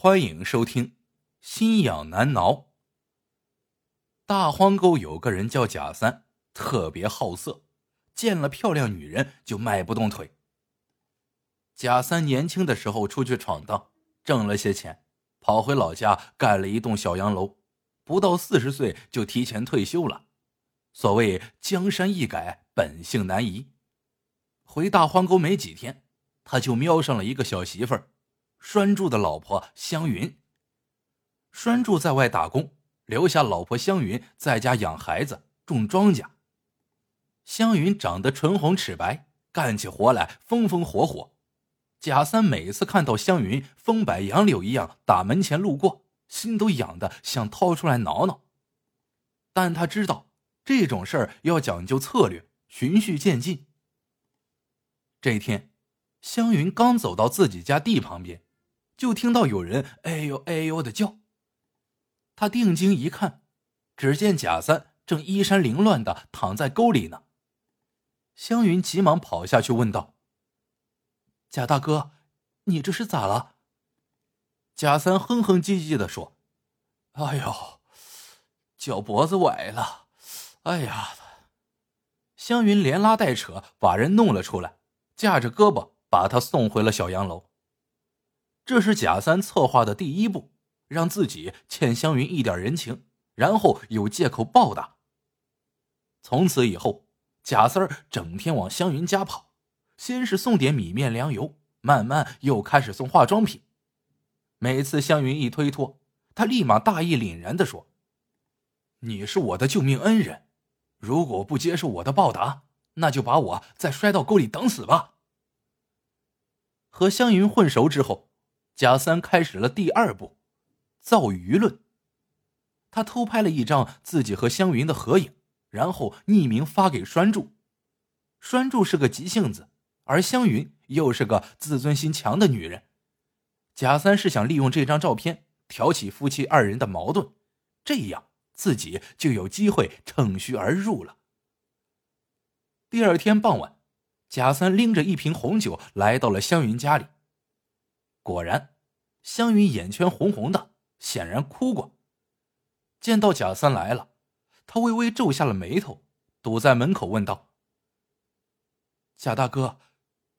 欢迎收听《心痒难挠》。大荒沟有个人叫贾三，特别好色，见了漂亮女人就迈不动腿。贾三年轻的时候出去闯荡，挣了些钱，跑回老家盖了一栋小洋楼，不到四十岁就提前退休了。所谓江山易改，本性难移。回大荒沟没几天，他就瞄上了一个小媳妇儿。栓柱的老婆香云。栓柱在外打工，留下老婆香云在家养孩子、种庄稼。香云长得唇红齿白，干起活来风风火火。贾三每次看到香云风摆杨柳一样打门前路过，心都痒的想掏出来挠挠。但他知道这种事儿要讲究策略，循序渐进。这一天，湘云刚走到自己家地旁边。就听到有人“哎呦哎呦”的叫，他定睛一看，只见贾三正衣衫凌乱的躺在沟里呢。湘云急忙跑下去问道：“贾大哥，你这是咋了？”贾三哼哼唧唧的说：“哎呦，脚脖子崴了，哎呀！”湘云连拉带扯把人弄了出来，架着胳膊把他送回了小洋楼。这是贾三策划的第一步，让自己欠湘云一点人情，然后有借口报答。从此以后，贾三整天往湘云家跑，先是送点米面粮油，慢慢又开始送化妆品。每次湘云一推脱，他立马大义凛然的说：“你是我的救命恩人，如果不接受我的报答，那就把我再摔到沟里等死吧。”和湘云混熟之后。贾三开始了第二步，造舆论。他偷拍了一张自己和湘云的合影，然后匿名发给栓柱。栓柱是个急性子，而湘云又是个自尊心强的女人。贾三是想利用这张照片挑起夫妻二人的矛盾，这样自己就有机会乘虚而入了。第二天傍晚，贾三拎着一瓶红酒来到了湘云家里。果然，湘云眼圈红红的，显然哭过。见到贾三来了，他微微皱下了眉头，堵在门口问道：“贾大哥，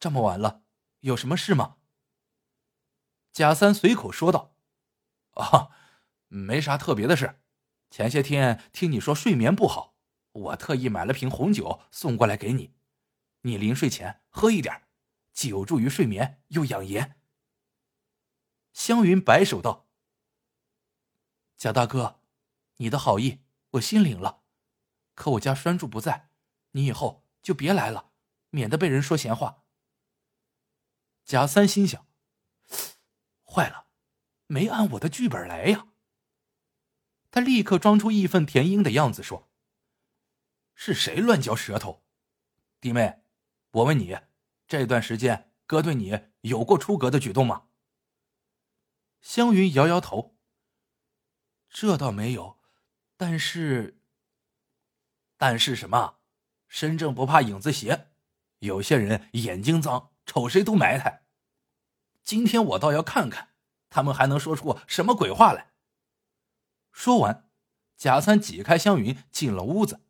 这么晚了，有什么事吗？”贾三随口说道：“啊，没啥特别的事。前些天听你说睡眠不好，我特意买了瓶红酒送过来给你，你临睡前喝一点，既有助于睡眠，又养颜。”湘云摆手道：“贾大哥，你的好意我心领了，可我家栓柱不在，你以后就别来了，免得被人说闲话。”贾三心想：“坏了，没按我的剧本来呀。”他立刻装出义愤填膺的样子说：“是谁乱嚼舌头？弟妹，我问你，这段时间哥对你有过出格的举动吗？”湘云摇摇头。这倒没有，但是，但是什么？身正不怕影子斜，有些人眼睛脏，瞅谁都埋汰。今天我倒要看看，他们还能说出什么鬼话来。说完，贾三挤开湘云，进了屋子。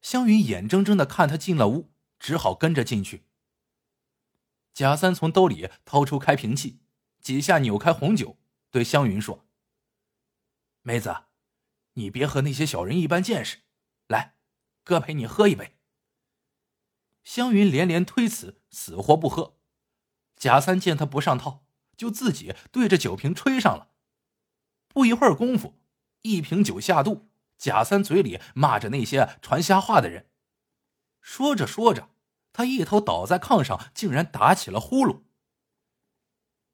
湘云眼睁睁的看他进了屋，只好跟着进去。贾三从兜里掏出开瓶器。几下扭开红酒，对湘云说：“妹子，你别和那些小人一般见识，来，哥陪你喝一杯。”湘云连连推辞，死活不喝。贾三见他不上套，就自己对着酒瓶吹上了。不一会儿功夫，一瓶酒下肚，贾三嘴里骂着那些传瞎话的人。说着说着，他一头倒在炕上，竟然打起了呼噜。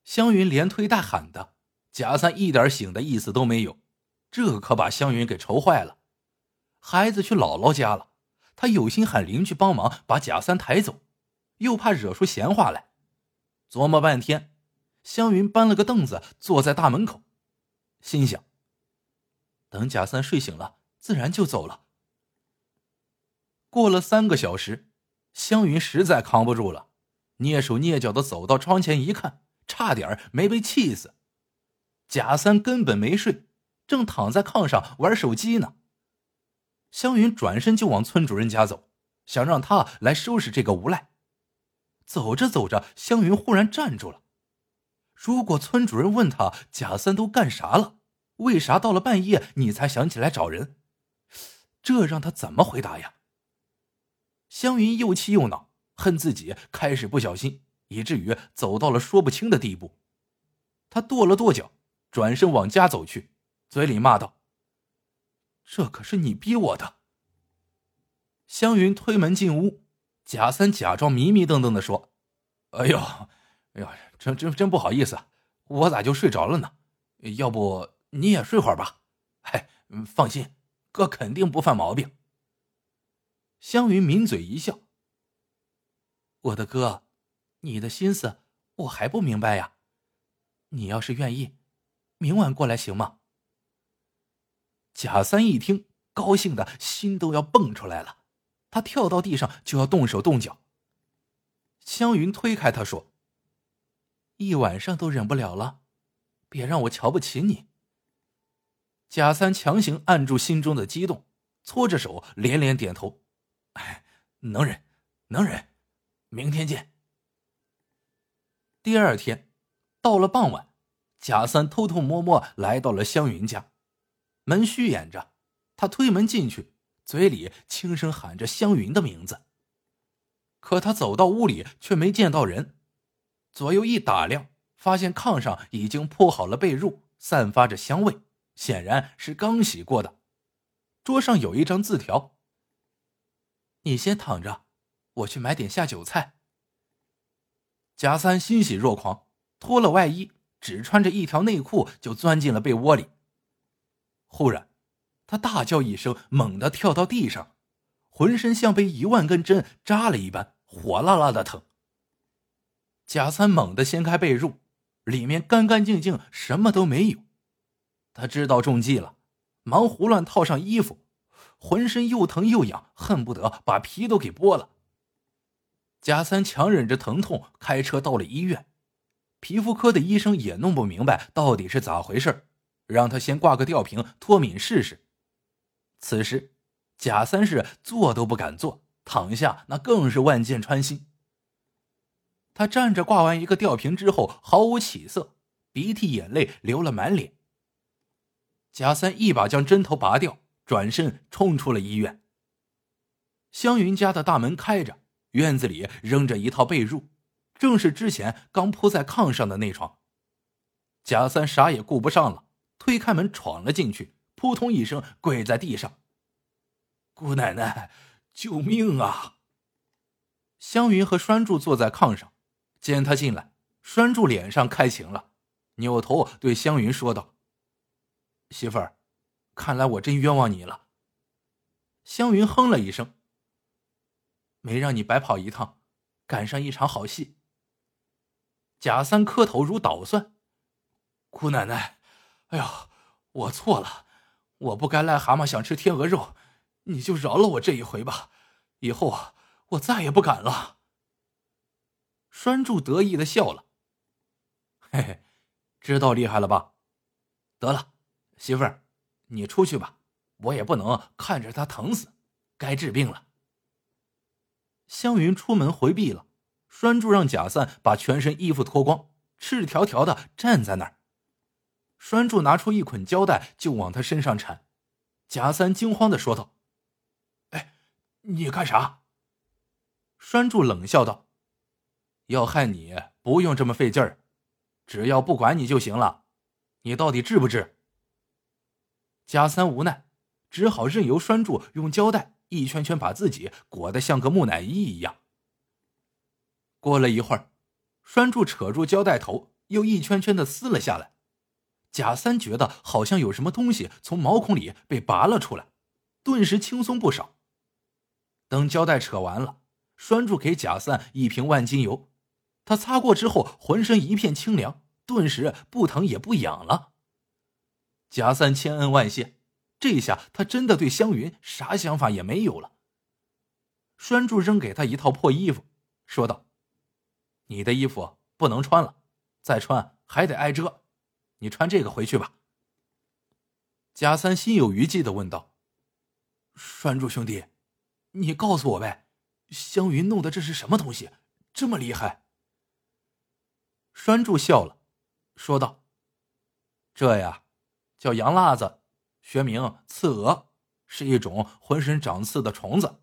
湘云连推带喊的，贾三一点醒的意思都没有，这可把湘云给愁坏了。孩子去姥姥家了，他有心喊邻居帮忙把贾三抬走，又怕惹出闲话来，琢磨半天，湘云搬了个凳子坐在大门口，心想：等贾三睡醒了，自然就走了。过了三个小时，湘云实在扛不住了，蹑手蹑脚的走到窗前一看。差点没被气死，贾三根本没睡，正躺在炕上玩手机呢。湘云转身就往村主任家走，想让他来收拾这个无赖。走着走着，湘云忽然站住了。如果村主任问他贾三都干啥了，为啥到了半夜你才想起来找人？这让他怎么回答呀？湘云又气又恼，恨自己开始不小心，以至于走到了说不清的地步。他跺了跺脚，转身往家走去，嘴里骂道：“这可是你逼我的。”湘云推门进屋，贾三假装迷迷瞪瞪的说：“哎呦，哎呦，真真真不好意思，我咋就睡着了呢？要不你也睡会儿吧？哎，放心。”哥肯定不犯毛病。湘云抿嘴一笑：“我的哥，你的心思我还不明白呀。你要是愿意，明晚过来行吗？”贾三一听，高兴的心都要蹦出来了，他跳到地上就要动手动脚。湘云推开他说：“一晚上都忍不了了，别让我瞧不起你。”贾三强行按住心中的激动，搓着手连连点头：“哎，能忍，能忍，明天见。”第二天，到了傍晚，贾三偷偷摸摸来到了湘云家，门虚掩着，他推门进去，嘴里轻声喊着湘云的名字。可他走到屋里，却没见到人，左右一打量，发现炕上已经铺好了被褥，散发着香味。显然是刚洗过的。桌上有一张字条：“你先躺着，我去买点下酒菜。”贾三欣喜若狂，脱了外衣，只穿着一条内裤就钻进了被窝里。忽然，他大叫一声，猛地跳到地上，浑身像被一万根针扎了一般，火辣辣的疼。贾三猛地掀开被褥，里面干干净净，什么都没有。他知道中计了，忙胡乱套上衣服，浑身又疼又痒，恨不得把皮都给剥了。贾三强忍着疼痛，开车到了医院。皮肤科的医生也弄不明白到底是咋回事，让他先挂个吊瓶脱敏试试。此时，贾三是坐都不敢坐，躺下那更是万箭穿心。他站着挂完一个吊瓶之后，毫无起色，鼻涕眼泪流了满脸。贾三一把将针头拔掉，转身冲出了医院。湘云家的大门开着，院子里扔着一套被褥，正是之前刚铺在炕上的那床。贾三啥也顾不上了，推开门闯了进去，扑通一声跪在地上：“姑奶奶，救命啊！”湘云和栓柱坐在炕上，见他进来，栓柱脸上开情了，扭头对湘云说道。媳妇儿，看来我真冤枉你了。湘云哼了一声，没让你白跑一趟，赶上一场好戏。贾三磕头如捣蒜，姑奶奶，哎呦，我错了，我不该癞蛤蟆想吃天鹅肉，你就饶了我这一回吧，以后啊，我再也不敢了。栓柱得意的笑了，嘿嘿，知道厉害了吧？得了。媳妇儿，你出去吧，我也不能看着他疼死，该治病了。湘云出门回避了，栓柱让贾三把全身衣服脱光，赤条条的站在那儿。栓柱拿出一捆胶带就往他身上缠，贾三惊慌的说道：“哎，你干啥？”栓柱冷笑道：“要害你不用这么费劲儿，只要不管你就行了。你到底治不治？”贾三无奈，只好任由栓柱用胶带一圈圈把自己裹得像个木乃伊一样。过了一会儿，栓柱扯住胶带头，又一圈圈的撕了下来。贾三觉得好像有什么东西从毛孔里被拔了出来，顿时轻松不少。等胶带扯完了，栓柱给贾三一瓶万金油，他擦过之后，浑身一片清凉，顿时不疼也不痒了。贾三千恩万谢，这下他真的对湘云啥想法也没有了。栓柱扔给他一套破衣服，说道：“你的衣服不能穿了，再穿还得挨蛰。你穿这个回去吧。”贾三心有余悸的问道：“栓柱兄弟，你告诉我呗，湘云弄的这是什么东西，这么厉害？”栓柱笑了，说道：“这呀，叫洋辣子，学名刺蛾，是一种浑身长刺的虫子。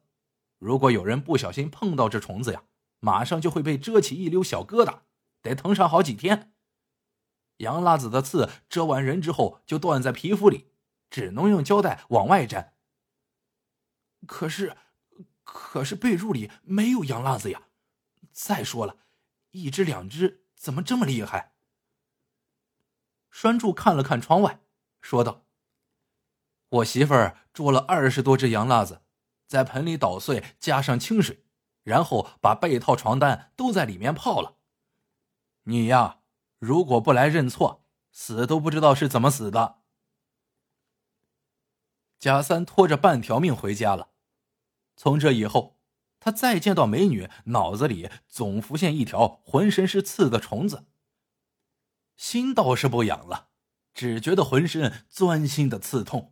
如果有人不小心碰到这虫子呀，马上就会被蛰起一溜小疙瘩，得疼上好几天。洋辣子的刺蛰完人之后，就断在皮肤里。”只能用胶带往外粘。可是，可是被褥里没有洋辣子呀！再说了，一只两只怎么这么厉害？栓柱看了看窗外，说道：“我媳妇儿捉了二十多只羊辣子，在盆里捣碎，加上清水，然后把被套、床单都在里面泡了。你呀，如果不来认错，死都不知道是怎么死的。”贾三拖着半条命回家了。从这以后，他再见到美女，脑子里总浮现一条浑身是刺的虫子。心倒是不痒了，只觉得浑身钻心的刺痛。